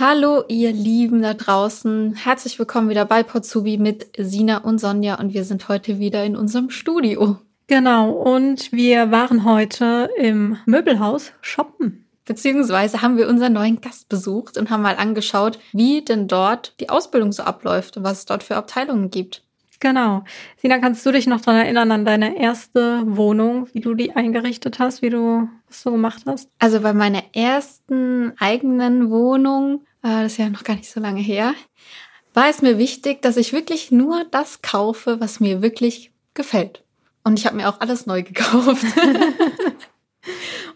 Hallo, ihr Lieben da draußen. Herzlich willkommen wieder bei Potsubi mit Sina und Sonja und wir sind heute wieder in unserem Studio. Genau, und wir waren heute im Möbelhaus shoppen. Beziehungsweise haben wir unseren neuen Gast besucht und haben mal angeschaut, wie denn dort die Ausbildung so abläuft und was es dort für Abteilungen gibt. Genau. Sina, kannst du dich noch daran erinnern an deine erste Wohnung, wie du die eingerichtet hast, wie du das so gemacht hast? Also bei meiner ersten eigenen Wohnung, das ist ja noch gar nicht so lange her, war es mir wichtig, dass ich wirklich nur das kaufe, was mir wirklich gefällt. Und ich habe mir auch alles neu gekauft.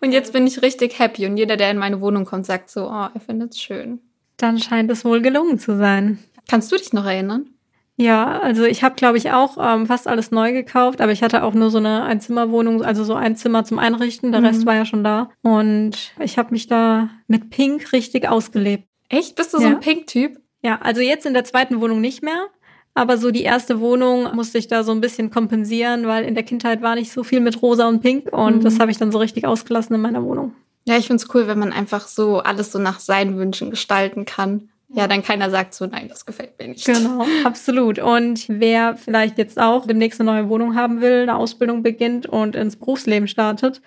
und jetzt bin ich richtig happy. Und jeder, der in meine Wohnung kommt, sagt so, oh, er findet es schön. Dann scheint es wohl gelungen zu sein. Kannst du dich noch erinnern? Ja, also ich habe, glaube ich, auch ähm, fast alles neu gekauft, aber ich hatte auch nur so eine Einzimmerwohnung, also so ein Zimmer zum Einrichten, der mhm. Rest war ja schon da. Und ich habe mich da mit Pink richtig ausgelebt. Echt? Bist du ja. so ein Pink-Typ? Ja, also jetzt in der zweiten Wohnung nicht mehr. Aber so die erste Wohnung musste ich da so ein bisschen kompensieren, weil in der Kindheit war nicht so viel mit Rosa und Pink und mhm. das habe ich dann so richtig ausgelassen in meiner Wohnung. Ja, ich find's cool, wenn man einfach so alles so nach seinen Wünschen gestalten kann ja, dann keiner sagt so, nein, das gefällt mir nicht. Genau, absolut. Und wer vielleicht jetzt auch demnächst eine neue Wohnung haben will, eine Ausbildung beginnt und ins Berufsleben startet,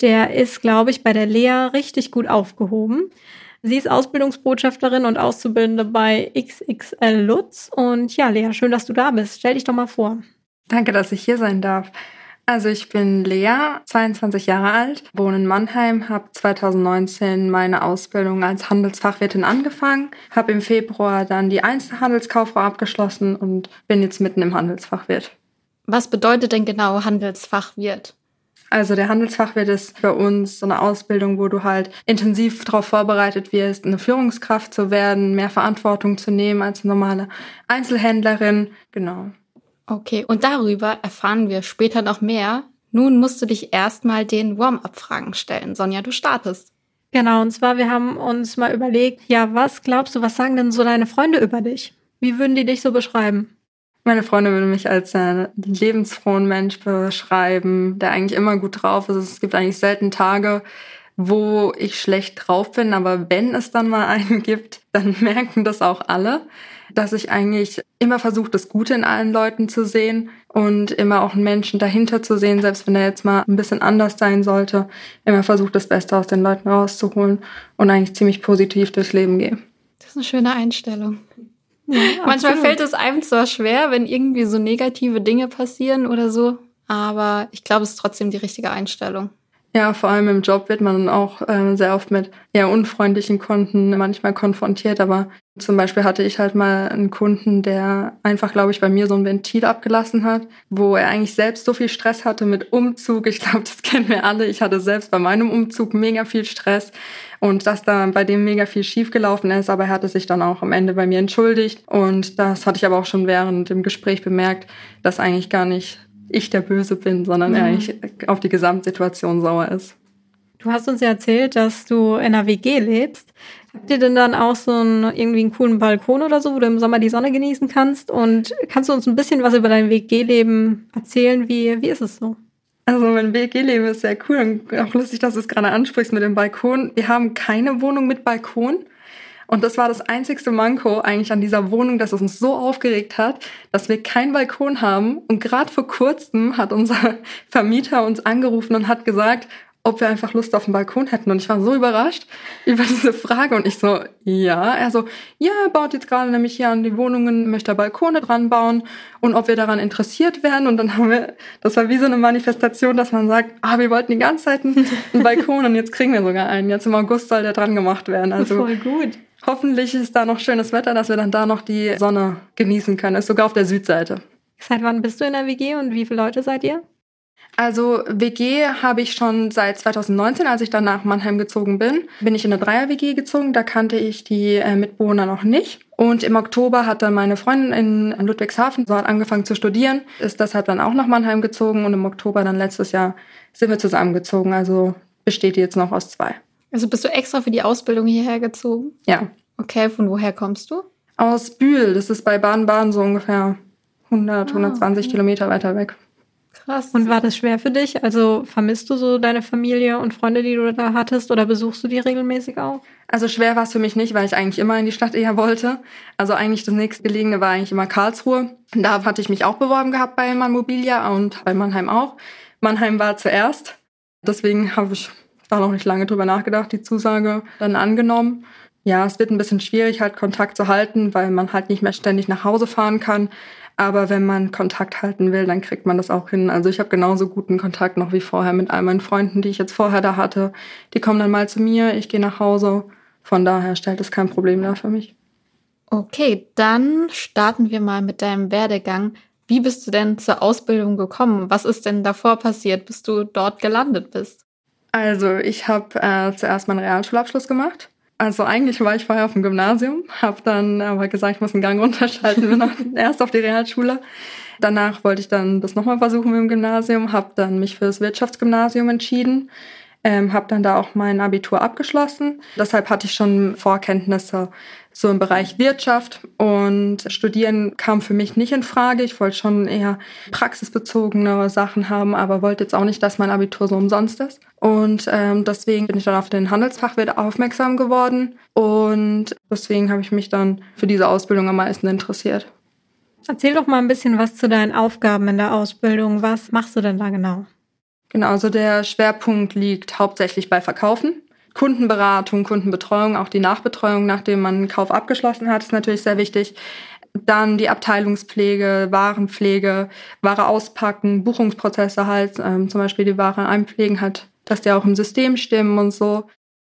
der ist, glaube ich, bei der Lea richtig gut aufgehoben. Sie ist Ausbildungsbotschafterin und Auszubildende bei XXL Lutz. Und ja, Lea, schön, dass du da bist. Stell dich doch mal vor. Danke, dass ich hier sein darf. Also ich bin Lea, 22 Jahre alt, wohne in Mannheim, habe 2019 meine Ausbildung als Handelsfachwirtin angefangen, habe im Februar dann die Einzelhandelskauffrau abgeschlossen und bin jetzt mitten im Handelsfachwirt. Was bedeutet denn genau Handelsfachwirt? Also der Handelsfachwirt ist für uns so eine Ausbildung, wo du halt intensiv darauf vorbereitet wirst, eine Führungskraft zu werden, mehr Verantwortung zu nehmen als normale Einzelhändlerin. Genau. Okay, und darüber erfahren wir später noch mehr. Nun musst du dich erstmal den Warm-up-Fragen stellen. Sonja, du startest. Genau, und zwar, wir haben uns mal überlegt, ja, was glaubst du, was sagen denn so deine Freunde über dich? Wie würden die dich so beschreiben? Meine Freunde würden mich als einen lebensfrohen Mensch beschreiben, der eigentlich immer gut drauf ist. Es gibt eigentlich selten Tage, wo ich schlecht drauf bin, aber wenn es dann mal einen gibt, dann merken das auch alle dass ich eigentlich immer versuche, das Gute in allen Leuten zu sehen und immer auch einen Menschen dahinter zu sehen, selbst wenn er jetzt mal ein bisschen anders sein sollte, immer versuche, das Beste aus den Leuten rauszuholen und eigentlich ziemlich positiv durchs Leben gehe. Das ist eine schöne Einstellung. Ja, Manchmal fällt es einem zwar schwer, wenn irgendwie so negative Dinge passieren oder so, aber ich glaube, es ist trotzdem die richtige Einstellung. Ja, vor allem im Job wird man auch äh, sehr oft mit eher unfreundlichen Kunden manchmal konfrontiert. Aber zum Beispiel hatte ich halt mal einen Kunden, der einfach, glaube ich, bei mir so ein Ventil abgelassen hat, wo er eigentlich selbst so viel Stress hatte mit Umzug. Ich glaube, das kennen wir alle. Ich hatte selbst bei meinem Umzug mega viel Stress und dass da bei dem mega viel schiefgelaufen ist. Aber er hatte sich dann auch am Ende bei mir entschuldigt. Und das hatte ich aber auch schon während dem Gespräch bemerkt, dass eigentlich gar nicht ich der Böse bin, sondern er eigentlich auf die Gesamtsituation sauer ist. Du hast uns ja erzählt, dass du in einer WG lebst. Habt ihr denn dann auch so einen, irgendwie einen coolen Balkon oder so, wo du im Sommer die Sonne genießen kannst? Und kannst du uns ein bisschen was über dein WG-Leben erzählen? Wie, wie ist es so? Also mein WG-Leben ist sehr cool und auch lustig, dass du es gerade ansprichst mit dem Balkon. Wir haben keine Wohnung mit Balkon. Und das war das einzigste Manko eigentlich an dieser Wohnung, dass es uns so aufgeregt hat, dass wir keinen Balkon haben. Und gerade vor kurzem hat unser Vermieter uns angerufen und hat gesagt, ob wir einfach Lust auf einen Balkon hätten. Und ich war so überrascht über diese Frage. Und ich so, ja. Er so, ja, er baut jetzt gerade nämlich hier an die Wohnungen, möchte Balkone dran bauen und ob wir daran interessiert wären. Und dann haben wir, das war wie so eine Manifestation, dass man sagt, ah, wir wollten die ganze Zeit einen, Balkon und jetzt kriegen wir sogar einen. Jetzt im August soll der dran gemacht werden. Also voll gut. Hoffentlich ist da noch schönes Wetter, dass wir dann da noch die Sonne genießen können. Ist sogar auf der Südseite. Seit wann bist du in der WG und wie viele Leute seid ihr? Also WG habe ich schon seit 2019, als ich dann nach Mannheim gezogen bin, bin ich in eine Dreier-WG gezogen. Da kannte ich die äh, Mitbewohner noch nicht. Und im Oktober hat dann meine Freundin in Ludwigshafen so hat angefangen zu studieren, ist deshalb dann auch nach Mannheim gezogen und im Oktober dann letztes Jahr sind wir zusammengezogen. Also besteht die jetzt noch aus zwei. Also bist du extra für die Ausbildung hierher gezogen? Ja. Okay, von woher kommst du? Aus Bühl, das ist bei Baden-Baden so ungefähr 100, ah, 120 okay. Kilometer weiter weg. Krass. Und war das schwer für dich? Also vermisst du so deine Familie und Freunde, die du da hattest, oder besuchst du die regelmäßig auch? Also schwer war es für mich nicht, weil ich eigentlich immer in die Stadt eher wollte. Also eigentlich das nächstgelegene war eigentlich immer Karlsruhe. Da hatte ich mich auch beworben gehabt bei Mann Mobilia und bei Mannheim auch. Mannheim war zuerst. Deswegen habe ich da noch nicht lange drüber nachgedacht, die Zusage dann angenommen. Ja, es wird ein bisschen schwierig, halt Kontakt zu halten, weil man halt nicht mehr ständig nach Hause fahren kann. Aber wenn man Kontakt halten will, dann kriegt man das auch hin. Also ich habe genauso guten Kontakt noch wie vorher mit all meinen Freunden, die ich jetzt vorher da hatte. Die kommen dann mal zu mir, ich gehe nach Hause. Von daher stellt es kein Problem dar für mich. Okay, dann starten wir mal mit deinem Werdegang. Wie bist du denn zur Ausbildung gekommen? Was ist denn davor passiert, bis du dort gelandet bist? Also ich habe äh, zuerst meinen Realschulabschluss gemacht also eigentlich war ich vorher auf dem Gymnasium, habe dann aber gesagt, ich muss einen Gang runterschalten, bin erst auf die Realschule. Danach wollte ich dann das nochmal versuchen mit dem Gymnasium, habe dann mich für das Wirtschaftsgymnasium entschieden ähm, habe dann da auch mein Abitur abgeschlossen. Deshalb hatte ich schon Vorkenntnisse so im Bereich Wirtschaft und Studieren kam für mich nicht in Frage. Ich wollte schon eher praxisbezogene Sachen haben, aber wollte jetzt auch nicht, dass mein Abitur so umsonst ist. Und ähm, deswegen bin ich dann auf den Handelsfachwirt aufmerksam geworden und deswegen habe ich mich dann für diese Ausbildung am meisten interessiert. Erzähl doch mal ein bisschen was zu deinen Aufgaben in der Ausbildung. Was machst du denn da genau? Genau, also der Schwerpunkt liegt hauptsächlich bei Verkaufen. Kundenberatung, Kundenbetreuung, auch die Nachbetreuung, nachdem man einen Kauf abgeschlossen hat, ist natürlich sehr wichtig. Dann die Abteilungspflege, Warenpflege, Ware auspacken, Buchungsprozesse halt, ähm, zum Beispiel die Ware einpflegen halt, dass die auch im System stimmen und so.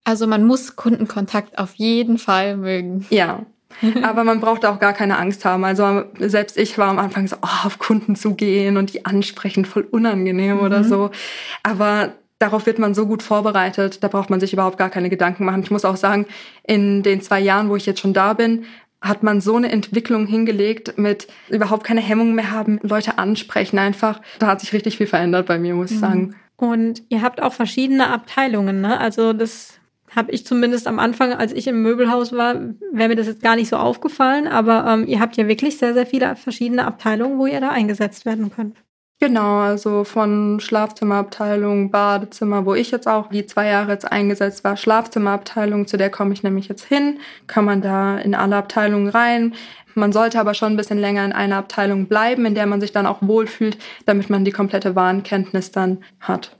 Also man muss Kundenkontakt auf jeden Fall mögen. Ja, Aber man braucht auch gar keine Angst haben. Also selbst ich war am Anfang so, oh, auf Kunden zu gehen und die ansprechen, voll unangenehm mhm. oder so. Aber darauf wird man so gut vorbereitet, da braucht man sich überhaupt gar keine Gedanken machen. Ich muss auch sagen, in den zwei Jahren, wo ich jetzt schon da bin, hat man so eine Entwicklung hingelegt mit überhaupt keine Hemmung mehr haben, Leute ansprechen einfach. Da hat sich richtig viel verändert bei mir, muss ich mhm. sagen. Und ihr habt auch verschiedene Abteilungen, ne? Also das habe ich zumindest am Anfang, als ich im Möbelhaus war, wäre mir das jetzt gar nicht so aufgefallen. Aber ähm, ihr habt ja wirklich sehr, sehr viele verschiedene Abteilungen, wo ihr da eingesetzt werden könnt. Genau, also von Schlafzimmerabteilung, Badezimmer, wo ich jetzt auch die zwei Jahre jetzt eingesetzt war, Schlafzimmerabteilung, zu der komme ich nämlich jetzt hin, kann man da in alle Abteilungen rein. Man sollte aber schon ein bisschen länger in einer Abteilung bleiben, in der man sich dann auch wohlfühlt, damit man die komplette Warenkenntnis dann hat.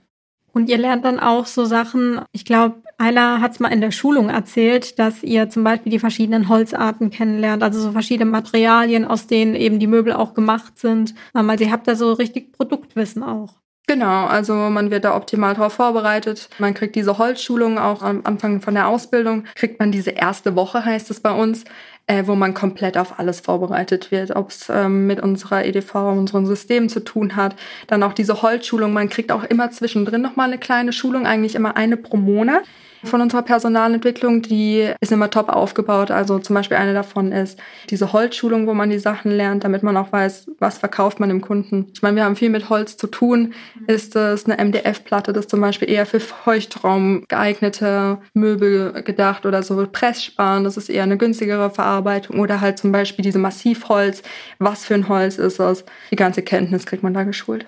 Und ihr lernt dann auch so Sachen, ich glaube, Ayla hat es mal in der Schulung erzählt, dass ihr zum Beispiel die verschiedenen Holzarten kennenlernt, also so verschiedene Materialien, aus denen eben die Möbel auch gemacht sind. Also ihr habt da so richtig Produktwissen auch. Genau, also man wird da optimal darauf vorbereitet. Man kriegt diese Holzschulung auch am Anfang von der Ausbildung, kriegt man diese erste Woche, heißt es bei uns, äh, wo man komplett auf alles vorbereitet wird, ob es ähm, mit unserer EDV, unserem System zu tun hat. Dann auch diese Holzschulung. Man kriegt auch immer zwischendrin nochmal eine kleine Schulung, eigentlich immer eine pro Monat von unserer Personalentwicklung, die ist immer top aufgebaut. Also zum Beispiel eine davon ist diese Holzschulung, wo man die Sachen lernt, damit man auch weiß, was verkauft man dem Kunden. Ich meine, wir haben viel mit Holz zu tun. Ist es eine MDF-Platte, das zum Beispiel eher für Feuchtraum geeignete Möbel gedacht oder so Presssparen, das ist eher eine günstigere Verarbeitung oder halt zum Beispiel diese Massivholz. Was für ein Holz ist das? Die ganze Kenntnis kriegt man da geschult.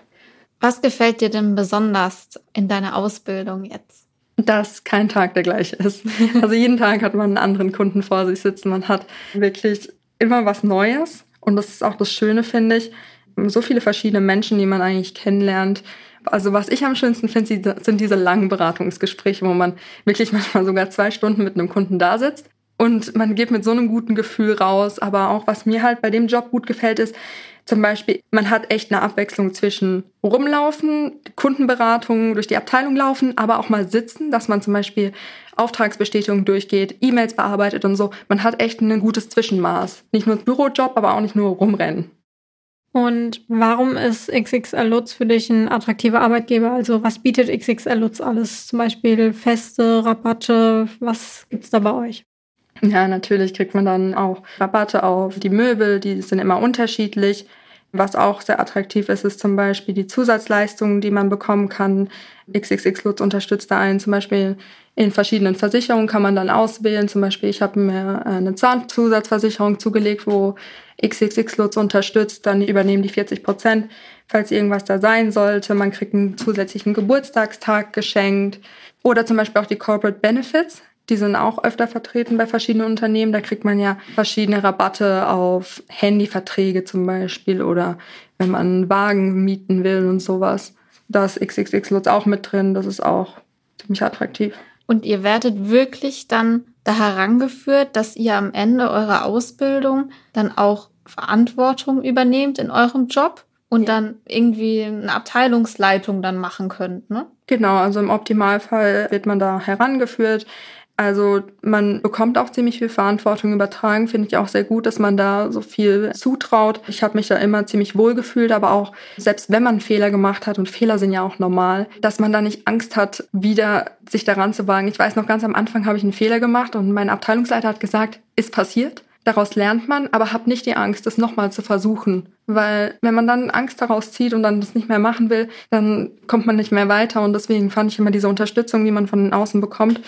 Was gefällt dir denn besonders in deiner Ausbildung jetzt? Dass kein Tag der gleiche ist. Also jeden Tag hat man einen anderen Kunden vor sich sitzen. Man hat wirklich immer was Neues. Und das ist auch das Schöne, finde ich. So viele verschiedene Menschen, die man eigentlich kennenlernt. Also was ich am schönsten finde, sind diese langen Beratungsgespräche, wo man wirklich manchmal sogar zwei Stunden mit einem Kunden da sitzt. Und man geht mit so einem guten Gefühl raus. Aber auch was mir halt bei dem Job gut gefällt, ist, zum Beispiel, man hat echt eine Abwechslung zwischen rumlaufen, Kundenberatung durch die Abteilung laufen, aber auch mal sitzen, dass man zum Beispiel Auftragsbestätigung durchgeht, E-Mails bearbeitet und so. Man hat echt ein gutes Zwischenmaß. Nicht nur Bürojob, aber auch nicht nur rumrennen. Und warum ist XXL Lutz für dich ein attraktiver Arbeitgeber? Also was bietet XXL Lutz alles? Zum Beispiel Feste, Rabatte, was gibt's da bei euch? Ja, natürlich kriegt man dann auch Rabatte auf die Möbel, die sind immer unterschiedlich. Was auch sehr attraktiv ist, ist zum Beispiel die Zusatzleistungen, die man bekommen kann. XXX Lutz unterstützt da einen zum Beispiel In verschiedenen Versicherungen kann man dann auswählen. Zum Beispiel, ich habe mir eine Zahnzusatzversicherung zugelegt, wo XXX Lutz unterstützt. Dann übernehmen die 40 Prozent, falls irgendwas da sein sollte. Man kriegt einen zusätzlichen Geburtstagstag geschenkt. Oder zum Beispiel auch die Corporate Benefits. Die sind auch öfter vertreten bei verschiedenen Unternehmen. Da kriegt man ja verschiedene Rabatte auf Handyverträge zum Beispiel oder wenn man einen Wagen mieten will und sowas. Da ist XXX Lutz auch mit drin. Das ist auch ziemlich attraktiv. Und ihr werdet wirklich dann da herangeführt, dass ihr am Ende eurer Ausbildung dann auch Verantwortung übernehmt in eurem Job und dann irgendwie eine Abteilungsleitung dann machen könnt, ne? Genau, also im Optimalfall wird man da herangeführt. Also man bekommt auch ziemlich viel Verantwortung übertragen, finde ich auch sehr gut, dass man da so viel zutraut. Ich habe mich da immer ziemlich wohl gefühlt, aber auch selbst wenn man Fehler gemacht hat und Fehler sind ja auch normal, dass man da nicht Angst hat, wieder sich daran zu wagen. Ich weiß noch ganz am Anfang habe ich einen Fehler gemacht und mein Abteilungsleiter hat gesagt, ist passiert. Daraus lernt man, aber habt nicht die Angst, das nochmal zu versuchen. Weil wenn man dann Angst daraus zieht und dann das nicht mehr machen will, dann kommt man nicht mehr weiter. Und deswegen fand ich immer diese Unterstützung, die man von außen bekommt,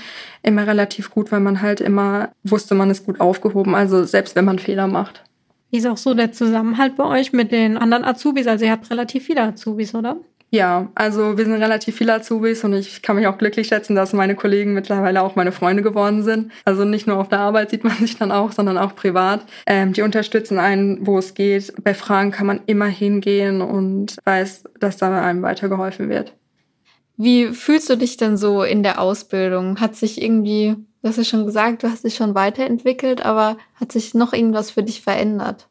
immer relativ gut, weil man halt immer wusste, man ist gut aufgehoben. Also selbst wenn man Fehler macht. Wie ist auch so der Zusammenhalt bei euch mit den anderen Azubis? Also ihr habt relativ viele Azubis, oder? Ja, also wir sind relativ viele Azubis und ich kann mich auch glücklich schätzen, dass meine Kollegen mittlerweile auch meine Freunde geworden sind. Also nicht nur auf der Arbeit sieht man sich dann auch, sondern auch privat. Ähm, die unterstützen einen, wo es geht. Bei Fragen kann man immer hingehen und weiß, dass da einem weitergeholfen wird. Wie fühlst du dich denn so in der Ausbildung? Hat sich irgendwie, du hast ja schon gesagt, du hast dich schon weiterentwickelt, aber hat sich noch irgendwas für dich verändert?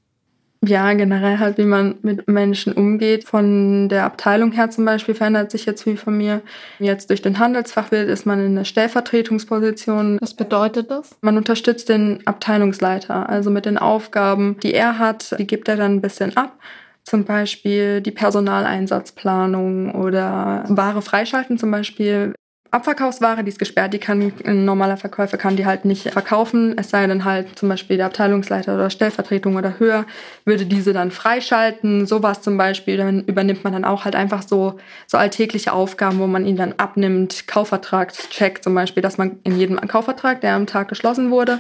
Ja, generell halt, wie man mit Menschen umgeht. Von der Abteilung her zum Beispiel verändert sich jetzt viel von mir. Jetzt durch den Handelsfachwirt ist man in der Stellvertretungsposition. Was bedeutet das? Man unterstützt den Abteilungsleiter, also mit den Aufgaben, die er hat, die gibt er dann ein bisschen ab. Zum Beispiel die Personaleinsatzplanung oder Ware freischalten zum Beispiel Abverkaufsware, die ist gesperrt, die kann ein normaler Verkäufer kann die halt nicht verkaufen, es sei denn halt zum Beispiel der Abteilungsleiter oder Stellvertretung oder höher würde diese dann freischalten. Sowas zum Beispiel, dann übernimmt man dann auch halt einfach so, so alltägliche Aufgaben, wo man ihn dann abnimmt, Kaufvertragscheck zum Beispiel, dass man in jedem Kaufvertrag, der am Tag geschlossen wurde,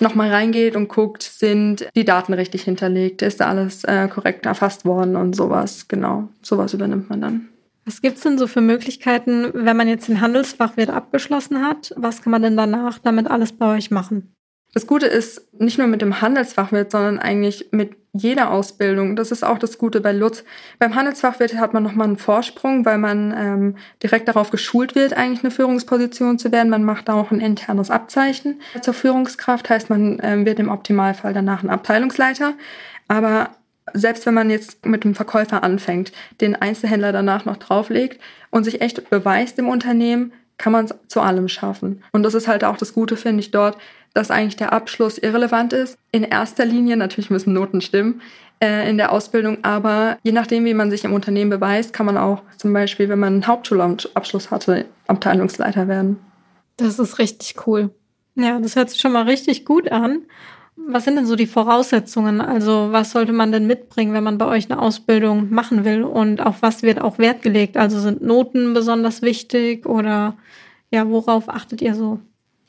nochmal reingeht und guckt, sind die Daten richtig hinterlegt, ist da alles äh, korrekt erfasst worden und sowas, genau, sowas übernimmt man dann. Was gibt's denn so für Möglichkeiten, wenn man jetzt den Handelsfachwirt abgeschlossen hat? Was kann man denn danach damit alles bei euch machen? Das Gute ist, nicht nur mit dem Handelsfachwirt, sondern eigentlich mit jeder Ausbildung. Das ist auch das Gute bei Lutz. Beim Handelsfachwirt hat man nochmal einen Vorsprung, weil man ähm, direkt darauf geschult wird, eigentlich eine Führungsposition zu werden. Man macht da auch ein internes Abzeichen zur Führungskraft, heißt man ähm, wird im Optimalfall danach ein Abteilungsleiter. Aber selbst wenn man jetzt mit dem Verkäufer anfängt, den Einzelhändler danach noch drauflegt und sich echt beweist im Unternehmen, kann man es zu allem schaffen. Und das ist halt auch das Gute, finde ich, dort, dass eigentlich der Abschluss irrelevant ist. In erster Linie, natürlich müssen Noten stimmen äh, in der Ausbildung, aber je nachdem, wie man sich im Unternehmen beweist, kann man auch zum Beispiel, wenn man einen Hauptschulabschluss hatte, Abteilungsleiter werden. Das ist richtig cool. Ja, das hört sich schon mal richtig gut an. Was sind denn so die Voraussetzungen? Also was sollte man denn mitbringen, wenn man bei euch eine Ausbildung machen will? Und auf was wird auch Wert gelegt? Also sind Noten besonders wichtig oder ja, worauf achtet ihr so?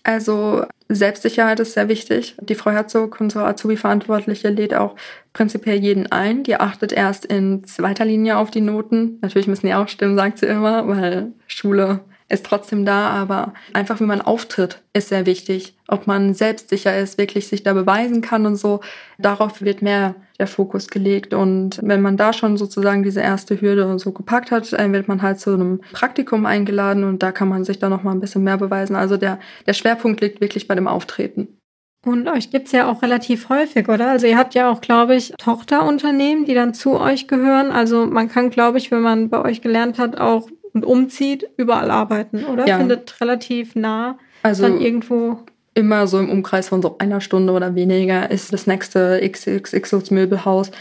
Also Selbstsicherheit ist sehr wichtig. Die Frau Herzog, unsere Azubi-Verantwortliche, lädt auch prinzipiell jeden ein. Die achtet erst in zweiter Linie auf die Noten. Natürlich müssen die auch stimmen, sagt sie immer, weil Schule ist trotzdem da, aber einfach wie man auftritt, ist sehr wichtig. Ob man selbstsicher ist, wirklich sich da beweisen kann und so, darauf wird mehr der Fokus gelegt. Und wenn man da schon sozusagen diese erste Hürde so gepackt hat, wird man halt zu einem Praktikum eingeladen und da kann man sich dann nochmal ein bisschen mehr beweisen. Also der, der Schwerpunkt liegt wirklich bei dem Auftreten. Und euch gibt's ja auch relativ häufig, oder? Also ihr habt ja auch, glaube ich, Tochterunternehmen, die dann zu euch gehören. Also man kann, glaube ich, wenn man bei euch gelernt hat, auch und umzieht, überall arbeiten, oder? Ja. Findet relativ nah also dann irgendwo. Immer so im Umkreis von so einer Stunde oder weniger ist das nächste XXX Möbelhaus.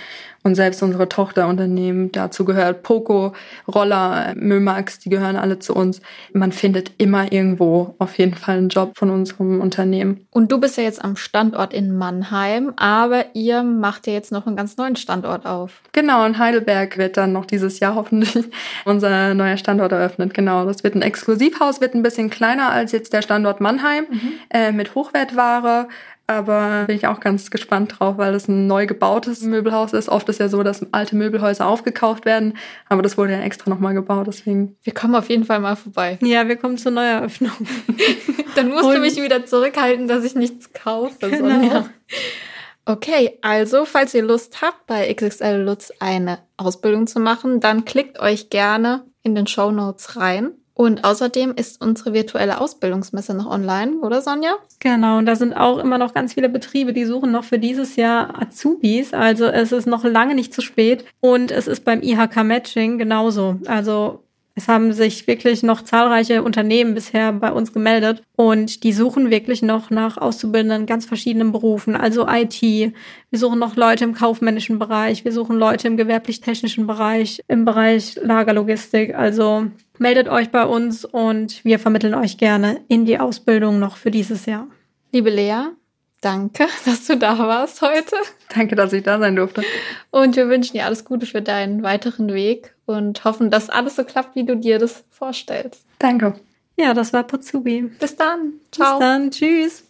Und selbst unsere Tochterunternehmen, dazu gehört Poco, Roller, Mömax, die gehören alle zu uns. Man findet immer irgendwo auf jeden Fall einen Job von unserem Unternehmen. Und du bist ja jetzt am Standort in Mannheim, aber ihr macht ja jetzt noch einen ganz neuen Standort auf. Genau, in Heidelberg wird dann noch dieses Jahr hoffentlich unser neuer Standort eröffnet. Genau, das wird ein Exklusivhaus, wird ein bisschen kleiner als jetzt der Standort Mannheim mhm. äh, mit Hochwertware. Aber bin ich auch ganz gespannt drauf, weil das ein neu gebautes Möbelhaus ist. Oft ist ja so, dass alte Möbelhäuser aufgekauft werden, aber das wurde ja extra nochmal gebaut, deswegen. Wir kommen auf jeden Fall mal vorbei. Ja, wir kommen zur Neueröffnung. Dann musst Und du mich wieder zurückhalten, dass ich nichts kaufe. Genau. Okay, also falls ihr Lust habt, bei XXL Lutz eine Ausbildung zu machen, dann klickt euch gerne in den Show Notes rein. Und außerdem ist unsere virtuelle Ausbildungsmesse noch online, oder Sonja? Genau, und da sind auch immer noch ganz viele Betriebe, die suchen noch für dieses Jahr Azubis. Also es ist noch lange nicht zu spät. Und es ist beim IHK Matching genauso. Also es haben sich wirklich noch zahlreiche Unternehmen bisher bei uns gemeldet und die suchen wirklich noch nach Auszubildenden ganz verschiedenen Berufen, also IT. Wir suchen noch Leute im kaufmännischen Bereich, wir suchen Leute im gewerblich-technischen Bereich, im Bereich Lagerlogistik. Also meldet euch bei uns und wir vermitteln euch gerne in die Ausbildung noch für dieses Jahr. Liebe Lea, danke, dass du da warst heute. Danke, dass ich da sein durfte. Und wir wünschen dir alles Gute für deinen weiteren Weg und hoffen, dass alles so klappt, wie du dir das vorstellst. Danke. Ja, das war Potsubi. Bis dann. Ciao. Bis dann. Tschüss.